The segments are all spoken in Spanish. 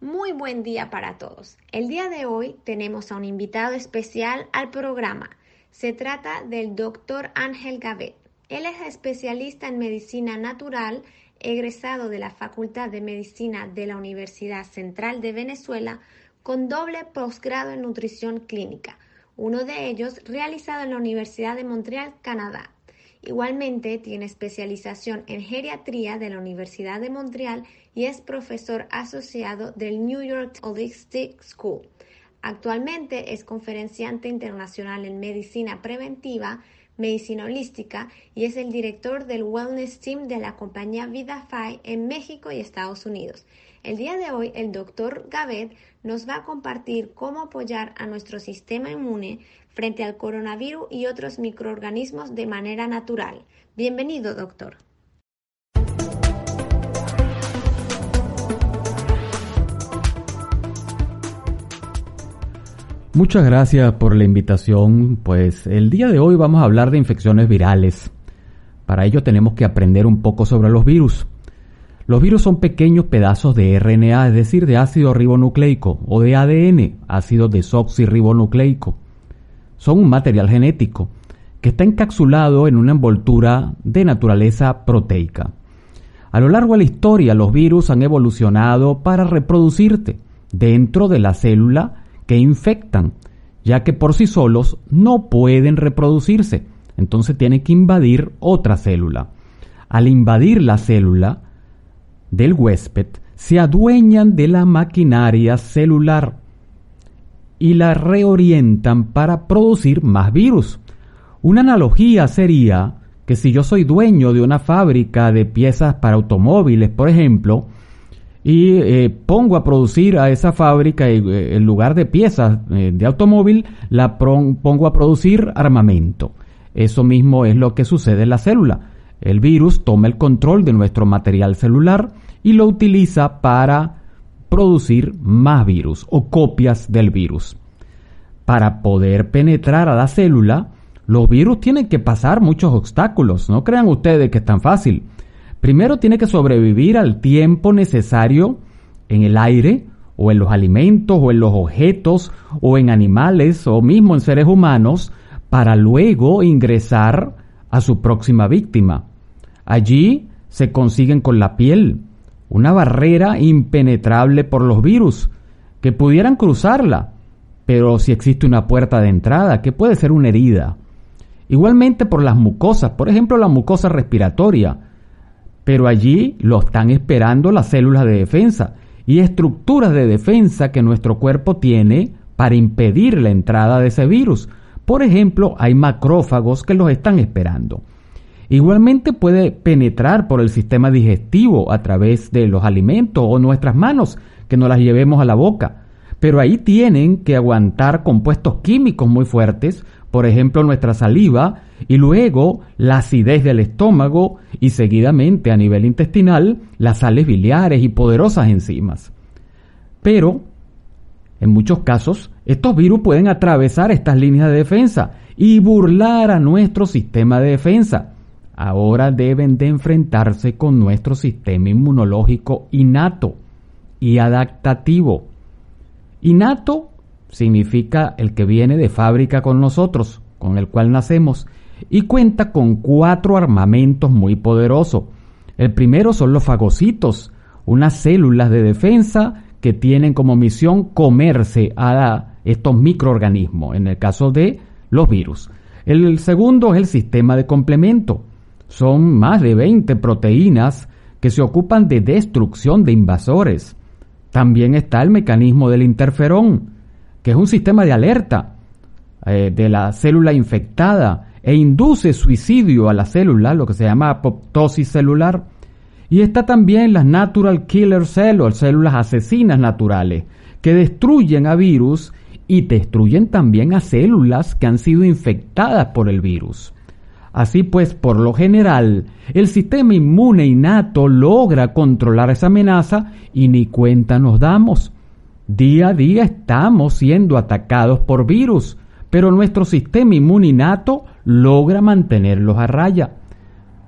Muy buen día para todos. El día de hoy tenemos a un invitado especial al programa. Se trata del doctor Ángel Gavet. Él es especialista en medicina natural, egresado de la Facultad de Medicina de la Universidad Central de Venezuela, con doble posgrado en nutrición clínica, uno de ellos realizado en la Universidad de Montreal, Canadá. Igualmente tiene especialización en geriatría de la Universidad de Montreal y es profesor asociado del New York Holistic School. Actualmente es conferenciante internacional en medicina preventiva, medicina holística y es el director del Wellness Team de la compañía VidaFi en México y Estados Unidos. El día de hoy el doctor Gavet nos va a compartir cómo apoyar a nuestro sistema inmune frente al coronavirus y otros microorganismos de manera natural. Bienvenido, doctor. Muchas gracias por la invitación. Pues el día de hoy vamos a hablar de infecciones virales. Para ello tenemos que aprender un poco sobre los virus. Los virus son pequeños pedazos de RNA, es decir, de ácido ribonucleico, o de ADN, ácido desoxirribonucleico. Son un material genético que está encapsulado en una envoltura de naturaleza proteica. A lo largo de la historia, los virus han evolucionado para reproducirse dentro de la célula que infectan, ya que por sí solos no pueden reproducirse, entonces tienen que invadir otra célula. Al invadir la célula, del huésped se adueñan de la maquinaria celular y la reorientan para producir más virus. Una analogía sería que si yo soy dueño de una fábrica de piezas para automóviles, por ejemplo, y eh, pongo a producir a esa fábrica eh, en lugar de piezas eh, de automóvil, la pongo a producir armamento. Eso mismo es lo que sucede en la célula. El virus toma el control de nuestro material celular y lo utiliza para producir más virus o copias del virus. Para poder penetrar a la célula, los virus tienen que pasar muchos obstáculos. No crean ustedes que es tan fácil. Primero tiene que sobrevivir al tiempo necesario en el aire o en los alimentos o en los objetos o en animales o mismo en seres humanos para luego ingresar a su próxima víctima. Allí se consiguen con la piel, una barrera impenetrable por los virus, que pudieran cruzarla, pero si existe una puerta de entrada, que puede ser una herida. Igualmente por las mucosas, por ejemplo la mucosa respiratoria, pero allí lo están esperando las células de defensa y estructuras de defensa que nuestro cuerpo tiene para impedir la entrada de ese virus. Por ejemplo, hay macrófagos que los están esperando. Igualmente puede penetrar por el sistema digestivo a través de los alimentos o nuestras manos, que no las llevemos a la boca. Pero ahí tienen que aguantar compuestos químicos muy fuertes, por ejemplo nuestra saliva, y luego la acidez del estómago y seguidamente a nivel intestinal las sales biliares y poderosas enzimas. Pero, en muchos casos, estos virus pueden atravesar estas líneas de defensa y burlar a nuestro sistema de defensa ahora deben de enfrentarse con nuestro sistema inmunológico innato y adaptativo. Innato significa el que viene de fábrica con nosotros, con el cual nacemos, y cuenta con cuatro armamentos muy poderosos. El primero son los fagocitos, unas células de defensa que tienen como misión comerse a estos microorganismos, en el caso de los virus. El segundo es el sistema de complemento, son más de 20 proteínas que se ocupan de destrucción de invasores. También está el mecanismo del interferón, que es un sistema de alerta eh, de la célula infectada e induce suicidio a la célula, lo que se llama apoptosis celular. Y está también las natural killer cells, células asesinas naturales, que destruyen a virus y destruyen también a células que han sido infectadas por el virus. Así pues, por lo general, el sistema inmune innato logra controlar esa amenaza y ni cuenta nos damos. Día a día estamos siendo atacados por virus, pero nuestro sistema inmune innato logra mantenerlos a raya.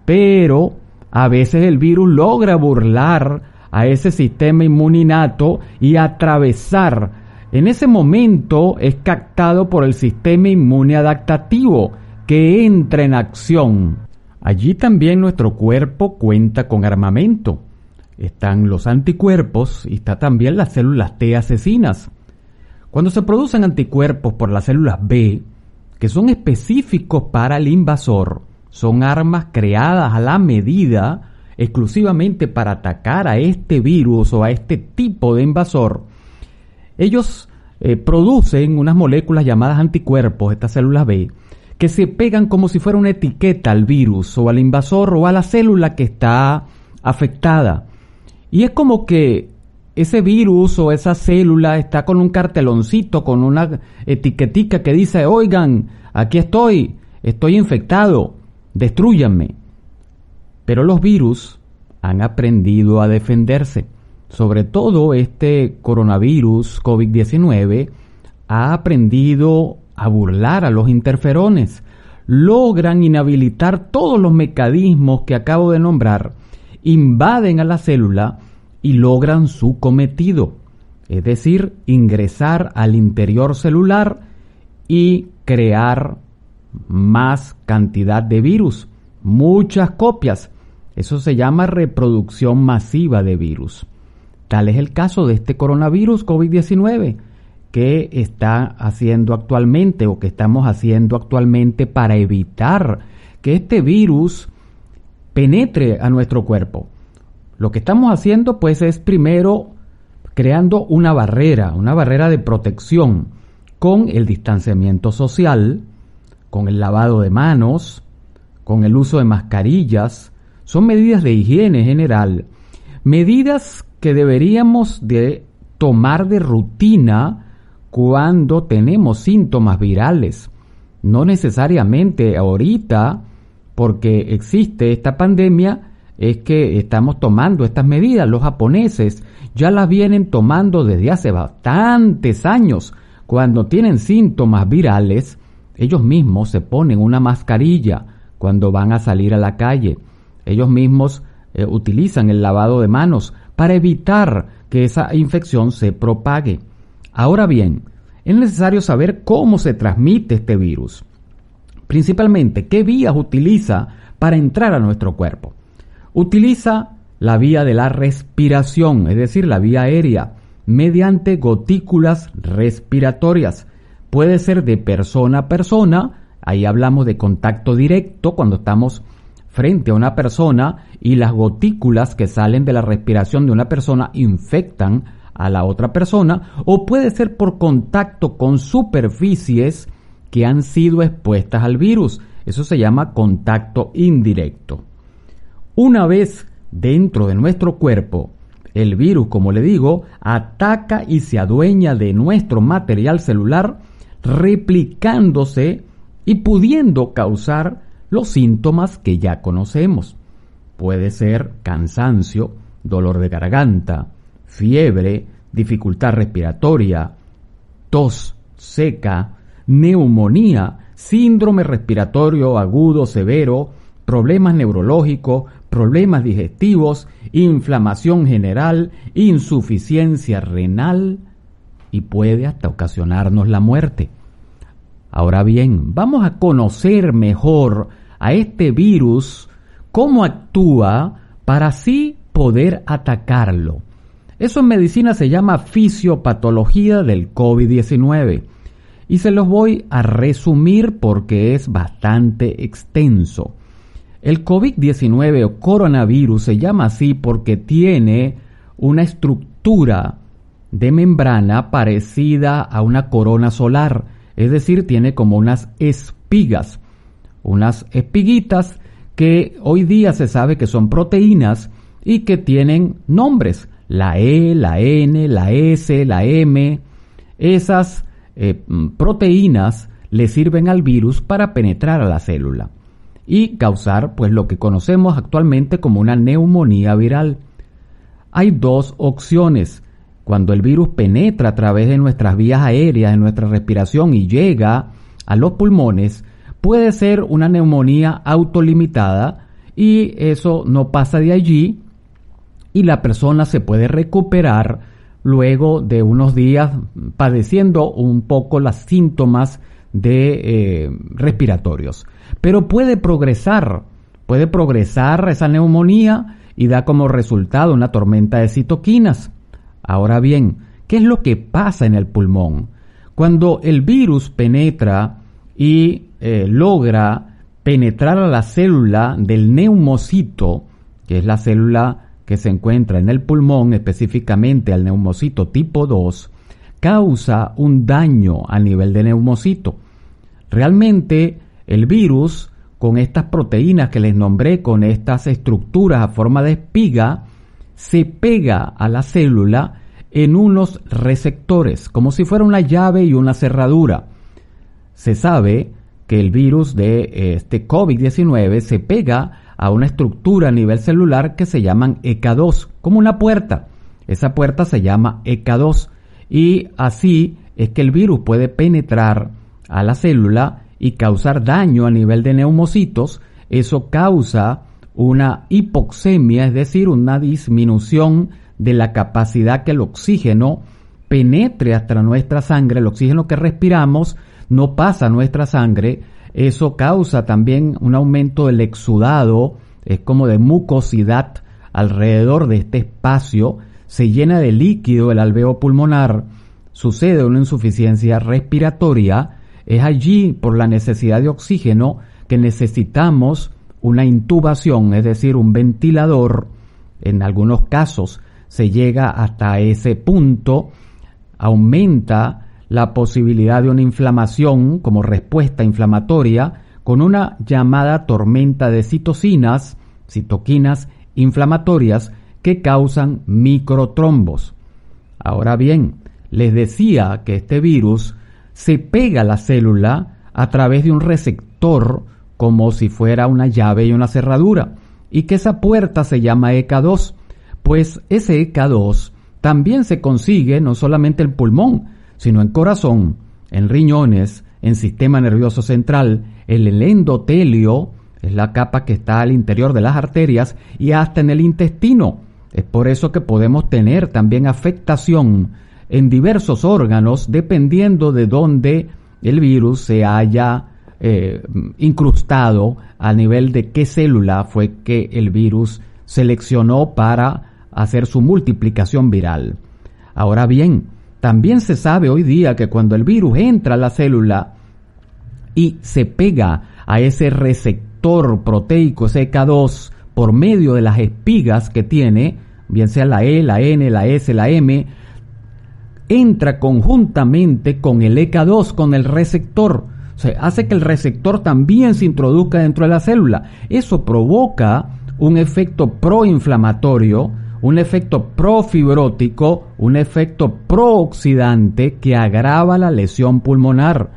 Pero a veces el virus logra burlar a ese sistema inmune innato y atravesar. En ese momento es captado por el sistema inmune adaptativo que entra en acción. Allí también nuestro cuerpo cuenta con armamento. Están los anticuerpos y está también las células T asesinas. Cuando se producen anticuerpos por las células B, que son específicos para el invasor, son armas creadas a la medida exclusivamente para atacar a este virus o a este tipo de invasor, ellos eh, producen unas moléculas llamadas anticuerpos, estas células B, que se pegan como si fuera una etiqueta al virus o al invasor o a la célula que está afectada. Y es como que ese virus o esa célula está con un carteloncito, con una etiquetica que dice, oigan, aquí estoy, estoy infectado, destruyanme. Pero los virus han aprendido a defenderse. Sobre todo este coronavirus COVID-19 ha aprendido a burlar a los interferones. Logran inhabilitar todos los mecanismos que acabo de nombrar, invaden a la célula y logran su cometido, es decir, ingresar al interior celular y crear más cantidad de virus, muchas copias. Eso se llama reproducción masiva de virus. Tal es el caso de este coronavirus COVID-19 que está haciendo actualmente o que estamos haciendo actualmente para evitar que este virus penetre a nuestro cuerpo. Lo que estamos haciendo pues es primero creando una barrera, una barrera de protección con el distanciamiento social, con el lavado de manos, con el uso de mascarillas, son medidas de higiene general, medidas que deberíamos de tomar de rutina cuando tenemos síntomas virales. No necesariamente ahorita, porque existe esta pandemia, es que estamos tomando estas medidas. Los japoneses ya las vienen tomando desde hace bastantes años. Cuando tienen síntomas virales, ellos mismos se ponen una mascarilla cuando van a salir a la calle. Ellos mismos eh, utilizan el lavado de manos para evitar que esa infección se propague. Ahora bien, es necesario saber cómo se transmite este virus. Principalmente, qué vías utiliza para entrar a nuestro cuerpo. Utiliza la vía de la respiración, es decir, la vía aérea, mediante gotículas respiratorias. Puede ser de persona a persona, ahí hablamos de contacto directo cuando estamos frente a una persona y las gotículas que salen de la respiración de una persona infectan a la otra persona o puede ser por contacto con superficies que han sido expuestas al virus. Eso se llama contacto indirecto. Una vez dentro de nuestro cuerpo, el virus, como le digo, ataca y se adueña de nuestro material celular, replicándose y pudiendo causar los síntomas que ya conocemos. Puede ser cansancio, dolor de garganta, fiebre, dificultad respiratoria, tos seca, neumonía, síndrome respiratorio agudo severo, problemas neurológicos, problemas digestivos, inflamación general, insuficiencia renal y puede hasta ocasionarnos la muerte. Ahora bien, vamos a conocer mejor a este virus, cómo actúa para así poder atacarlo. Eso en medicina se llama fisiopatología del COVID-19 y se los voy a resumir porque es bastante extenso. El COVID-19 o coronavirus se llama así porque tiene una estructura de membrana parecida a una corona solar, es decir, tiene como unas espigas, unas espiguitas que hoy día se sabe que son proteínas y que tienen nombres, la E, la N, la S, la M. Esas eh, proteínas le sirven al virus para penetrar a la célula y causar pues lo que conocemos actualmente como una neumonía viral. Hay dos opciones. Cuando el virus penetra a través de nuestras vías aéreas, de nuestra respiración y llega a los pulmones, puede ser una neumonía autolimitada y eso no pasa de allí y la persona se puede recuperar luego de unos días padeciendo un poco los síntomas de eh, respiratorios. Pero puede progresar, puede progresar esa neumonía y da como resultado una tormenta de citoquinas. Ahora bien, ¿qué es lo que pasa en el pulmón? Cuando el virus penetra y eh, logra penetrar a la célula del neumocito, que es la célula que se encuentra en el pulmón, específicamente al neumocito tipo 2, causa un daño a nivel de neumocito. Realmente el virus, con estas proteínas que les nombré, con estas estructuras a forma de espiga, se pega a la célula en unos receptores, como si fuera una llave y una cerradura. Se sabe que el virus de este COVID-19 se pega a una estructura a nivel celular que se llaman ECA2, como una puerta. Esa puerta se llama ECA2 y así es que el virus puede penetrar a la célula y causar daño a nivel de neumocitos. Eso causa una hipoxemia, es decir, una disminución de la capacidad que el oxígeno penetre hasta nuestra sangre, el oxígeno que respiramos no pasa a nuestra sangre, eso causa también un aumento del exudado, es como de mucosidad alrededor de este espacio, se llena de líquido el alveo pulmonar, sucede una insuficiencia respiratoria, es allí por la necesidad de oxígeno que necesitamos una intubación, es decir, un ventilador. En algunos casos se llega hasta ese punto, aumenta la posibilidad de una inflamación como respuesta inflamatoria con una llamada tormenta de citocinas, citoquinas inflamatorias que causan microtrombos. Ahora bien, les decía que este virus se pega a la célula a través de un receptor como si fuera una llave y una cerradura y que esa puerta se llama EK2, pues ese EK2 también se consigue no solamente en pulmón, sino en corazón, en riñones, en sistema nervioso central, en el endotelio, es la capa que está al interior de las arterias y hasta en el intestino. Es por eso que podemos tener también afectación en diversos órganos dependiendo de dónde el virus se haya eh, incrustado a nivel de qué célula fue que el virus seleccionó para hacer su multiplicación viral. Ahora bien, también se sabe hoy día que cuando el virus entra a la célula y se pega a ese receptor proteico, ese K2, por medio de las espigas que tiene, bien sea la E, la N, la S, la M, entra conjuntamente con el EK2, con el receptor. Sea, hace que el receptor también se introduzca dentro de la célula. Eso provoca un efecto proinflamatorio, un efecto profibrótico, un efecto prooxidante que agrava la lesión pulmonar.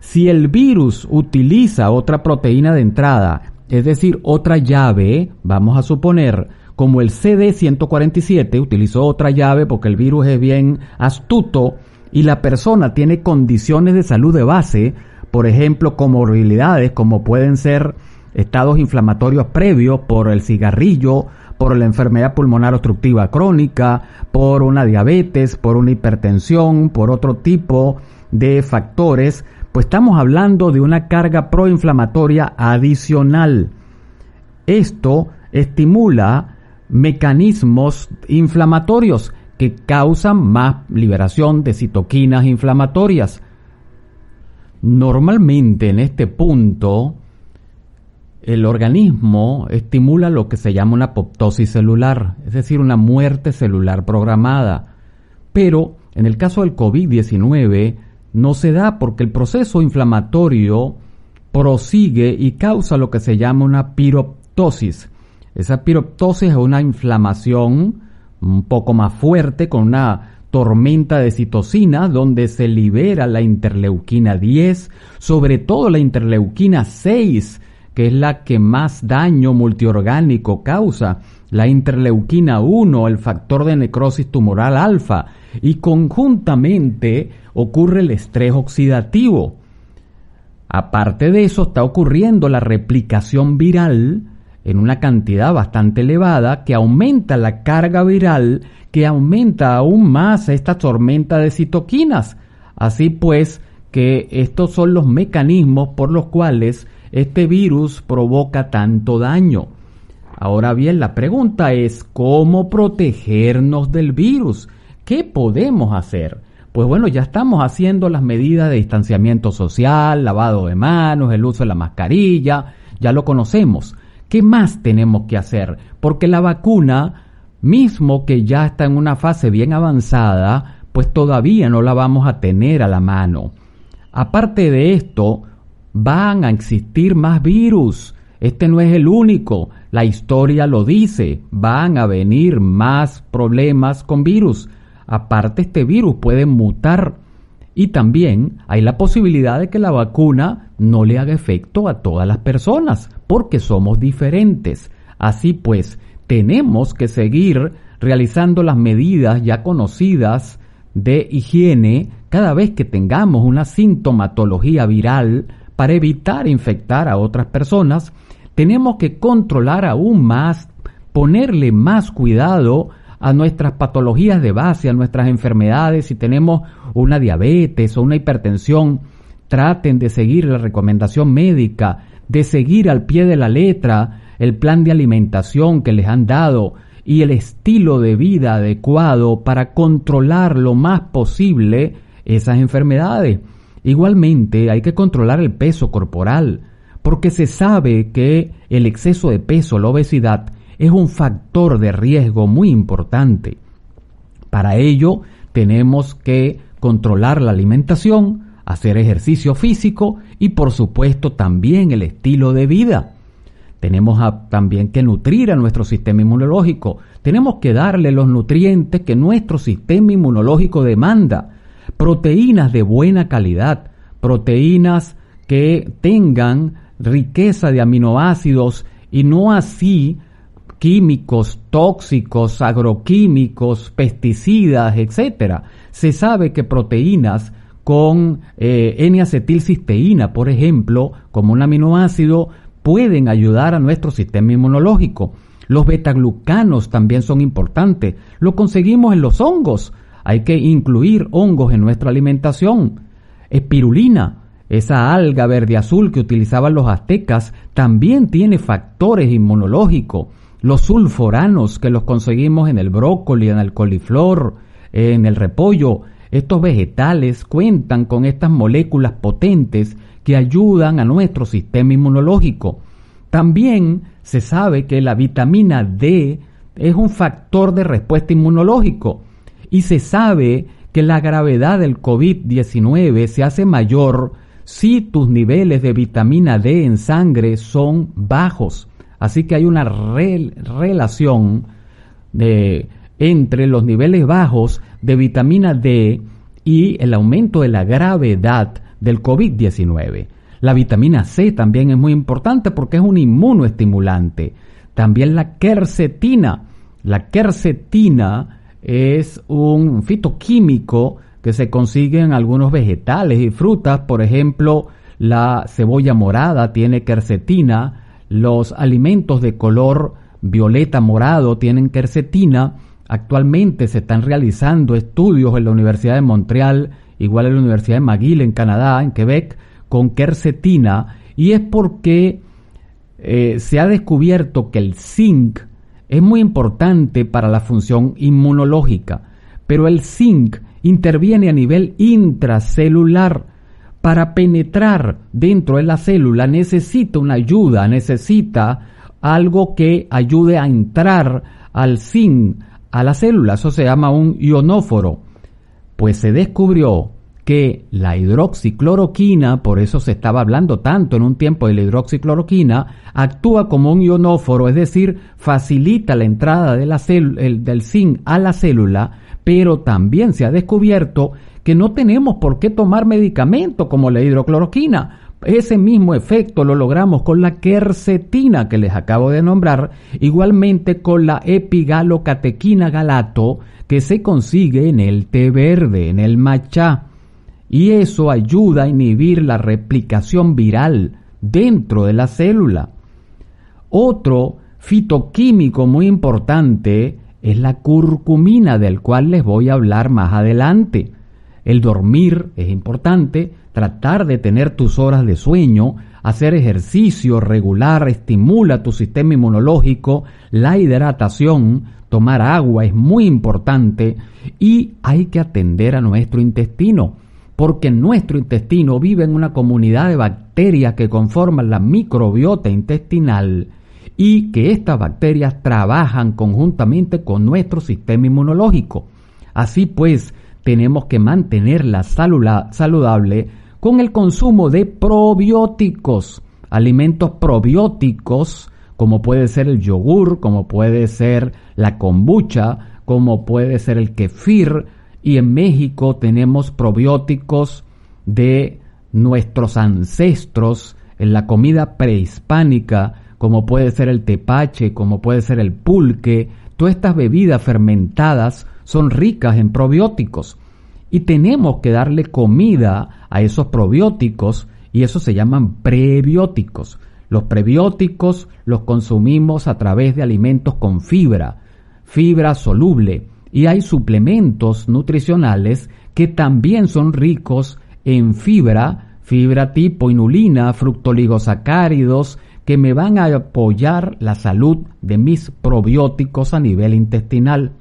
Si el virus utiliza otra proteína de entrada, es decir, otra llave, vamos a suponer, como el CD147 utilizó otra llave porque el virus es bien astuto y la persona tiene condiciones de salud de base, por ejemplo, comorbilidades como pueden ser estados inflamatorios previos por el cigarrillo, por la enfermedad pulmonar obstructiva crónica, por una diabetes, por una hipertensión, por otro tipo de factores, pues estamos hablando de una carga proinflamatoria adicional. Esto estimula mecanismos inflamatorios que causan más liberación de citoquinas inflamatorias. Normalmente en este punto el organismo estimula lo que se llama una apoptosis celular, es decir, una muerte celular programada. Pero en el caso del COVID-19 no se da porque el proceso inflamatorio prosigue y causa lo que se llama una piroptosis, Esa piroptosis es una inflamación un poco más fuerte con una tormenta de citocina donde se libera la interleuquina 10, sobre todo la interleuquina 6, que es la que más daño multiorgánico causa, la interleuquina 1, el factor de necrosis tumoral alfa, y conjuntamente ocurre el estrés oxidativo. Aparte de eso, está ocurriendo la replicación viral en una cantidad bastante elevada que aumenta la carga viral, que aumenta aún más esta tormenta de citoquinas. Así pues, que estos son los mecanismos por los cuales este virus provoca tanto daño. Ahora bien, la pregunta es cómo protegernos del virus. ¿Qué podemos hacer? Pues bueno, ya estamos haciendo las medidas de distanciamiento social, lavado de manos, el uso de la mascarilla, ya lo conocemos. ¿Qué más tenemos que hacer? Porque la vacuna, mismo que ya está en una fase bien avanzada, pues todavía no la vamos a tener a la mano. Aparte de esto, van a existir más virus. Este no es el único. La historia lo dice. Van a venir más problemas con virus. Aparte, este virus puede mutar. Y también hay la posibilidad de que la vacuna no le haga efecto a todas las personas porque somos diferentes. Así pues, tenemos que seguir realizando las medidas ya conocidas de higiene cada vez que tengamos una sintomatología viral para evitar infectar a otras personas. Tenemos que controlar aún más, ponerle más cuidado a nuestras patologías de base, a nuestras enfermedades. Si tenemos una diabetes o una hipertensión, traten de seguir la recomendación médica de seguir al pie de la letra el plan de alimentación que les han dado y el estilo de vida adecuado para controlar lo más posible esas enfermedades. Igualmente hay que controlar el peso corporal, porque se sabe que el exceso de peso, la obesidad, es un factor de riesgo muy importante. Para ello tenemos que controlar la alimentación, hacer ejercicio físico y por supuesto también el estilo de vida. Tenemos también que nutrir a nuestro sistema inmunológico. Tenemos que darle los nutrientes que nuestro sistema inmunológico demanda. Proteínas de buena calidad, proteínas que tengan riqueza de aminoácidos y no así químicos tóxicos, agroquímicos, pesticidas, etc. Se sabe que proteínas con eh, N-acetilcisteína, por ejemplo, como un aminoácido, pueden ayudar a nuestro sistema inmunológico. Los betaglucanos también son importantes. Lo conseguimos en los hongos. Hay que incluir hongos en nuestra alimentación. Espirulina, esa alga verde azul que utilizaban los aztecas, también tiene factores inmunológicos. Los sulforanos que los conseguimos en el brócoli, en el coliflor, en el repollo, estos vegetales cuentan con estas moléculas potentes que ayudan a nuestro sistema inmunológico. También se sabe que la vitamina D es un factor de respuesta inmunológico y se sabe que la gravedad del COVID-19 se hace mayor si tus niveles de vitamina D en sangre son bajos. Así que hay una relación entre los niveles bajos de vitamina D y el aumento de la gravedad del COVID-19. La vitamina C también es muy importante porque es un inmunoestimulante. También la quercetina. La quercetina es un fitoquímico que se consigue en algunos vegetales y frutas. Por ejemplo, la cebolla morada tiene quercetina. Los alimentos de color violeta morado tienen quercetina Actualmente se están realizando estudios en la Universidad de Montreal, igual en la Universidad de McGill en Canadá, en Quebec, con quercetina, y es porque eh, se ha descubierto que el zinc es muy importante para la función inmunológica, pero el zinc interviene a nivel intracelular. Para penetrar dentro de la célula necesita una ayuda, necesita algo que ayude a entrar al zinc a la célula. Eso se llama un ionóforo. Pues se descubrió que la hidroxicloroquina, por eso se estaba hablando tanto en un tiempo de la hidroxicloroquina, actúa como un ionóforo, es decir, facilita la entrada de la del zinc a la célula, pero también se ha descubierto que no tenemos por qué tomar medicamento como la hidrocloroquina. Ese mismo efecto lo logramos con la quercetina que les acabo de nombrar, igualmente con la epigalocatequina galato que se consigue en el té verde, en el matcha y eso ayuda a inhibir la replicación viral dentro de la célula. Otro fitoquímico muy importante es la curcumina, del cual les voy a hablar más adelante. El dormir es importante, tratar de tener tus horas de sueño, hacer ejercicio regular estimula tu sistema inmunológico, la hidratación, tomar agua es muy importante y hay que atender a nuestro intestino porque nuestro intestino vive en una comunidad de bacterias que conforman la microbiota intestinal y que estas bacterias trabajan conjuntamente con nuestro sistema inmunológico. Así pues, tenemos que mantenerla saludable con el consumo de probióticos, alimentos probióticos, como puede ser el yogur, como puede ser la kombucha, como puede ser el kefir, y en México tenemos probióticos de nuestros ancestros en la comida prehispánica, como puede ser el tepache, como puede ser el pulque. Todas estas bebidas fermentadas son ricas en probióticos y tenemos que darle comida a esos probióticos y eso se llaman prebióticos. Los prebióticos los consumimos a través de alimentos con fibra, fibra soluble, y hay suplementos nutricionales que también son ricos en fibra, fibra tipo inulina, fructoligosacáridos, que me van a apoyar la salud de mis probióticos a nivel intestinal.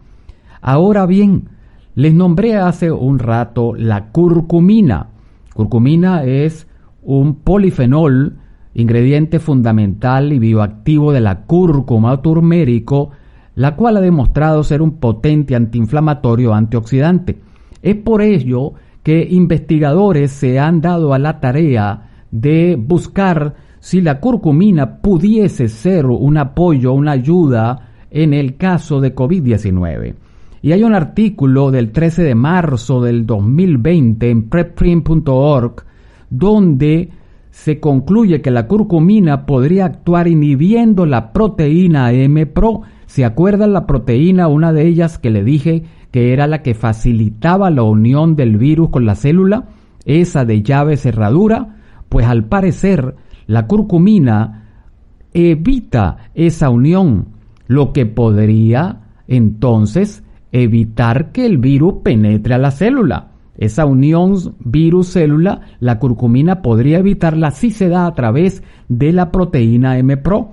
Ahora bien, les nombré hace un rato la curcumina. Curcumina es un polifenol, ingrediente fundamental y bioactivo de la cúrcuma turmérico, la cual ha demostrado ser un potente antiinflamatorio antioxidante. Es por ello que investigadores se han dado a la tarea de buscar si la curcumina pudiese ser un apoyo, una ayuda en el caso de COVID-19. Y hay un artículo del 13 de marzo del 2020 en preprint.org donde se concluye que la curcumina podría actuar inhibiendo la proteína M-Pro ¿Se acuerdan la proteína, una de ellas que le dije que era la que facilitaba la unión del virus con la célula? Esa de llave cerradura. Pues al parecer la curcumina evita esa unión, lo que podría entonces evitar que el virus penetre a la célula. Esa unión virus-célula, la curcumina podría evitarla si se da a través de la proteína M-Pro.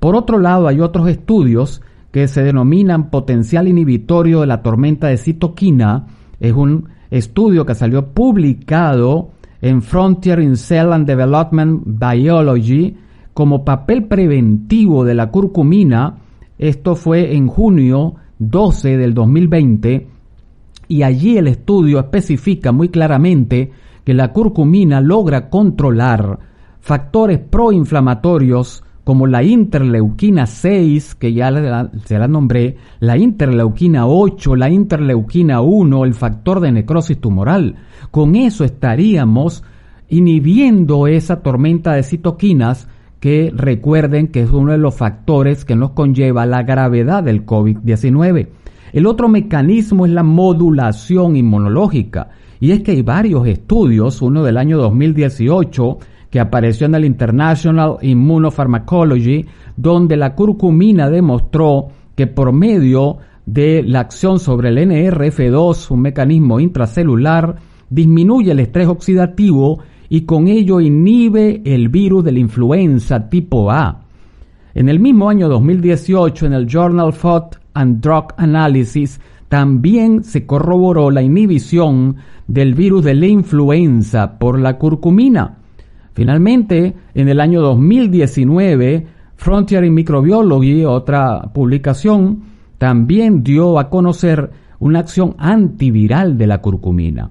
Por otro lado, hay otros estudios que se denominan potencial inhibitorio de la tormenta de citoquina. Es un estudio que salió publicado en Frontier in Cell and Development Biology como papel preventivo de la curcumina. Esto fue en junio 12 del 2020 y allí el estudio especifica muy claramente que la curcumina logra controlar factores proinflamatorios como la interleuquina 6, que ya se la nombré, la interleuquina 8, la interleuquina 1, el factor de necrosis tumoral. Con eso estaríamos inhibiendo esa tormenta de citoquinas que recuerden que es uno de los factores que nos conlleva la gravedad del COVID-19. El otro mecanismo es la modulación inmunológica. Y es que hay varios estudios, uno del año 2018, que apareció en el International Immunopharmacology, donde la curcumina demostró que por medio de la acción sobre el NRF2, un mecanismo intracelular, disminuye el estrés oxidativo y con ello inhibe el virus de la influenza tipo A. En el mismo año 2018, en el Journal Food and Drug Analysis, también se corroboró la inhibición del virus de la influenza por la curcumina. Finalmente, en el año 2019, Frontier in Microbiology, otra publicación, también dio a conocer una acción antiviral de la curcumina.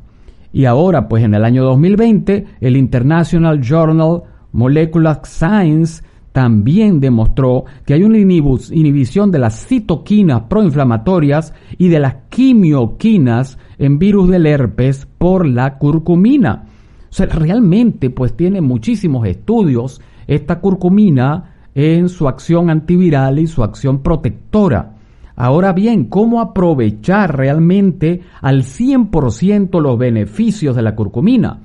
Y ahora, pues en el año 2020, el International Journal Molecular Science también demostró que hay una inhibición de las citoquinas proinflamatorias y de las quimioquinas en virus del herpes por la curcumina. O sea, realmente pues tiene muchísimos estudios esta curcumina en su acción antiviral y su acción protectora. Ahora bien, ¿cómo aprovechar realmente al 100% los beneficios de la curcumina?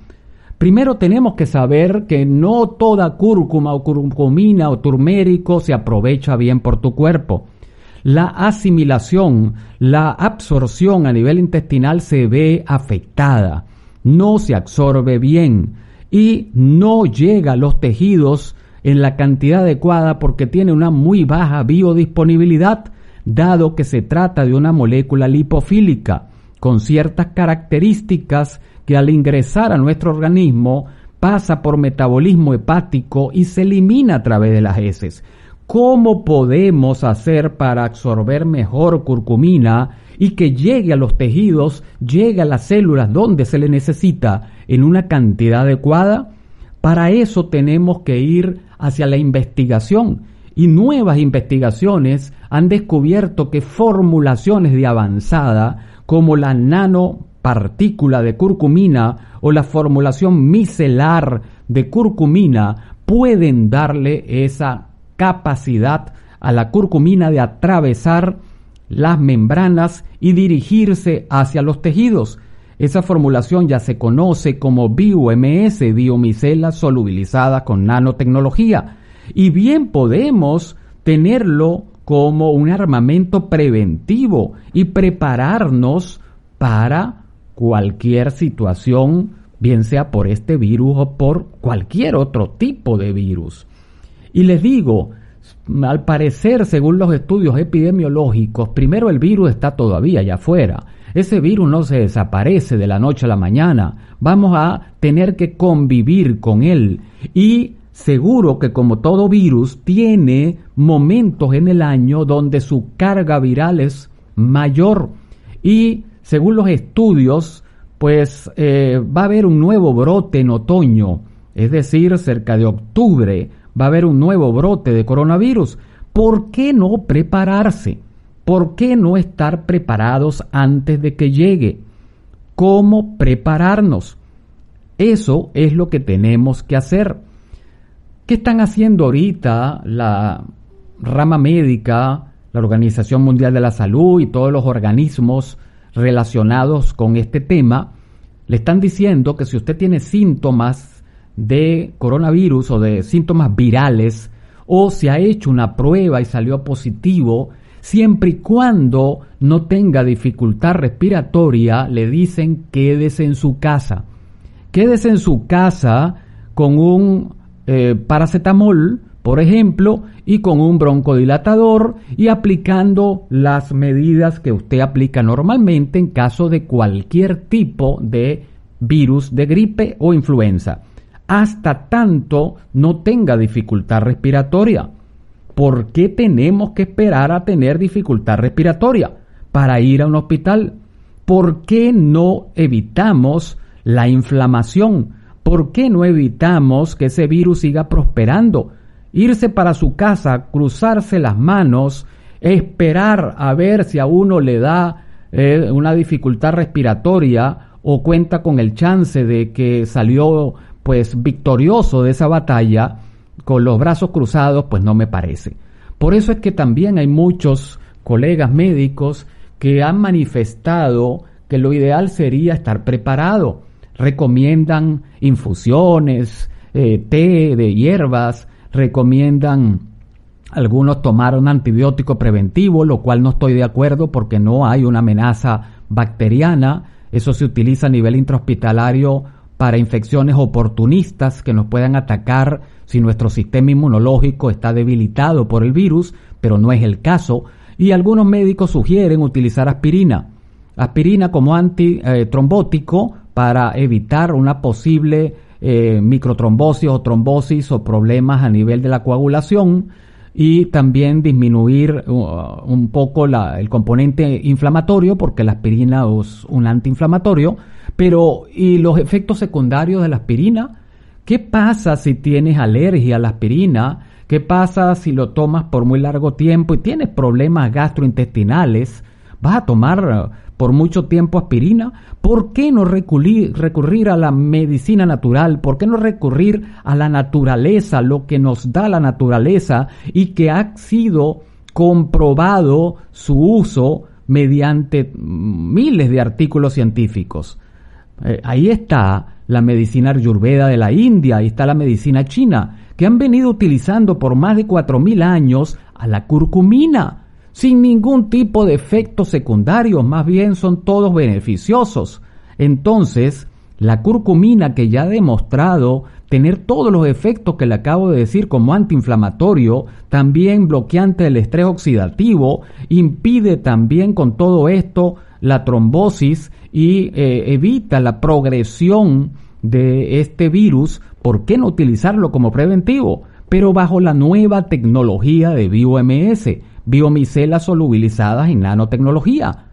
Primero tenemos que saber que no toda cúrcuma o curcumina o turmérico se aprovecha bien por tu cuerpo. La asimilación, la absorción a nivel intestinal se ve afectada, no se absorbe bien y no llega a los tejidos en la cantidad adecuada porque tiene una muy baja biodisponibilidad, dado que se trata de una molécula lipofílica con ciertas características que al ingresar a nuestro organismo pasa por metabolismo hepático y se elimina a través de las heces. ¿Cómo podemos hacer para absorber mejor curcumina y que llegue a los tejidos, llegue a las células donde se le necesita en una cantidad adecuada? Para eso tenemos que ir hacia la investigación y nuevas investigaciones han descubierto que formulaciones de avanzada como la nano partícula de curcumina o la formulación micelar de curcumina pueden darle esa capacidad a la curcumina de atravesar las membranas y dirigirse hacia los tejidos. Esa formulación ya se conoce como BioMS, biomicela solubilizada con nanotecnología. Y bien podemos tenerlo como un armamento preventivo y prepararnos para cualquier situación, bien sea por este virus o por cualquier otro tipo de virus. Y les digo, al parecer, según los estudios epidemiológicos, primero el virus está todavía allá afuera. Ese virus no se desaparece de la noche a la mañana. Vamos a tener que convivir con él. Y seguro que como todo virus tiene momentos en el año donde su carga viral es mayor. Y según los estudios, pues eh, va a haber un nuevo brote en otoño, es decir, cerca de octubre va a haber un nuevo brote de coronavirus. ¿Por qué no prepararse? ¿Por qué no estar preparados antes de que llegue? ¿Cómo prepararnos? Eso es lo que tenemos que hacer. ¿Qué están haciendo ahorita la rama médica, la Organización Mundial de la Salud y todos los organismos relacionados con este tema le están diciendo que si usted tiene síntomas de coronavirus o de síntomas virales o se ha hecho una prueba y salió positivo, siempre y cuando no tenga dificultad respiratoria, le dicen quédese en su casa. Quédese en su casa con un eh, paracetamol por ejemplo, y con un broncodilatador y aplicando las medidas que usted aplica normalmente en caso de cualquier tipo de virus de gripe o influenza, hasta tanto no tenga dificultad respiratoria. ¿Por qué tenemos que esperar a tener dificultad respiratoria para ir a un hospital? ¿Por qué no evitamos la inflamación? ¿Por qué no evitamos que ese virus siga prosperando? irse para su casa, cruzarse las manos, esperar a ver si a uno le da eh, una dificultad respiratoria o cuenta con el chance de que salió pues victorioso de esa batalla con los brazos cruzados, pues no me parece. Por eso es que también hay muchos colegas médicos que han manifestado que lo ideal sería estar preparado. Recomiendan infusiones, eh, té de hierbas, recomiendan algunos tomar un antibiótico preventivo, lo cual no estoy de acuerdo porque no hay una amenaza bacteriana. Eso se utiliza a nivel intrahospitalario para infecciones oportunistas que nos puedan atacar si nuestro sistema inmunológico está debilitado por el virus, pero no es el caso. Y algunos médicos sugieren utilizar aspirina. Aspirina como antitrombótico para evitar una posible eh, microtrombosis o trombosis o problemas a nivel de la coagulación y también disminuir uh, un poco el componente inflamatorio porque la aspirina es un antiinflamatorio, Pero, ¿y los efectos secundarios de la aspirina? ¿Qué pasa si tienes alergia a la aspirina? ¿Qué pasa si lo tomas por muy largo tiempo y tienes problemas gastrointestinales? ¿Vas a tomar por mucho tiempo aspirina? ¿Por qué no recurrir, a la medicina natural? ¿Por qué no recurrir a la naturaleza, lo que nos da la naturaleza y que ha sido comprobado su uso mediante miles de artículos científicos? Eh, ahí está la medicina ayurveda de la India, ahí está la medicina china, que han venido utilizando por más de 4.000 años a la curcumina sin ningún tipo de efectos secundarios, más bien son todos beneficiosos. Entonces, la curcumina que ya ha demostrado tener todos los efectos que le acabo de decir como antiinflamatorio, también bloqueante del estrés oxidativo, impide también con todo esto la trombosis y eh, evita la progresión de este virus. ¿Por qué no utilizarlo como preventivo? Pero bajo la nueva tecnología de BioMS biomicelas solubilizadas en nanotecnología.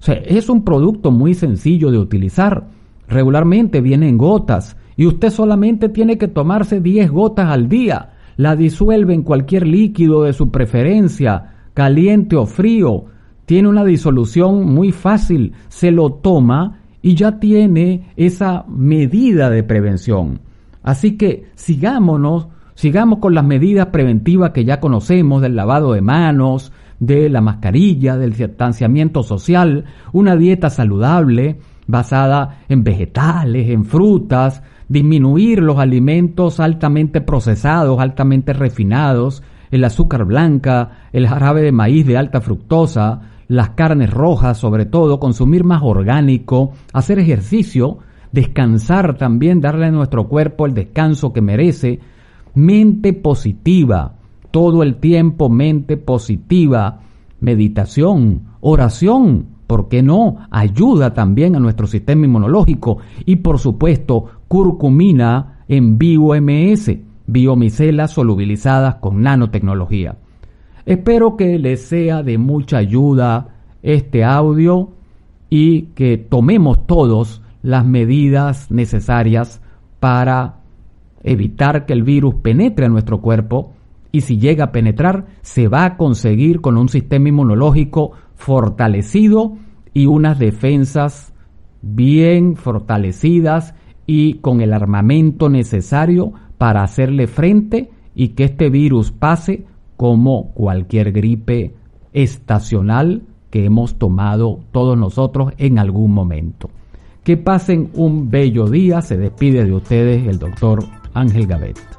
O sea, es un producto muy sencillo de utilizar. Regularmente viene en gotas y usted solamente tiene que tomarse 10 gotas al día. La disuelve en cualquier líquido de su preferencia, caliente o frío. Tiene una disolución muy fácil. Se lo toma y ya tiene esa medida de prevención. Así que sigámonos Sigamos con las medidas preventivas que ya conocemos del lavado de manos, de la mascarilla, del distanciamiento social, una dieta saludable basada en vegetales, en frutas, disminuir los alimentos altamente procesados, altamente refinados, el azúcar blanca, el jarabe de maíz de alta fructosa, las carnes rojas sobre todo, consumir más orgánico, hacer ejercicio, descansar también, darle a nuestro cuerpo el descanso que merece, mente positiva, todo el tiempo mente positiva, meditación, oración, ¿por qué no? Ayuda también a nuestro sistema inmunológico y por supuesto curcumina en BioMS, biomicelas solubilizadas con nanotecnología. Espero que les sea de mucha ayuda este audio y que tomemos todos las medidas necesarias para evitar que el virus penetre a nuestro cuerpo y si llega a penetrar se va a conseguir con un sistema inmunológico fortalecido y unas defensas bien fortalecidas y con el armamento necesario para hacerle frente y que este virus pase como cualquier gripe estacional que hemos tomado todos nosotros en algún momento. Que pasen un bello día, se despide de ustedes el doctor Ángel Gavet.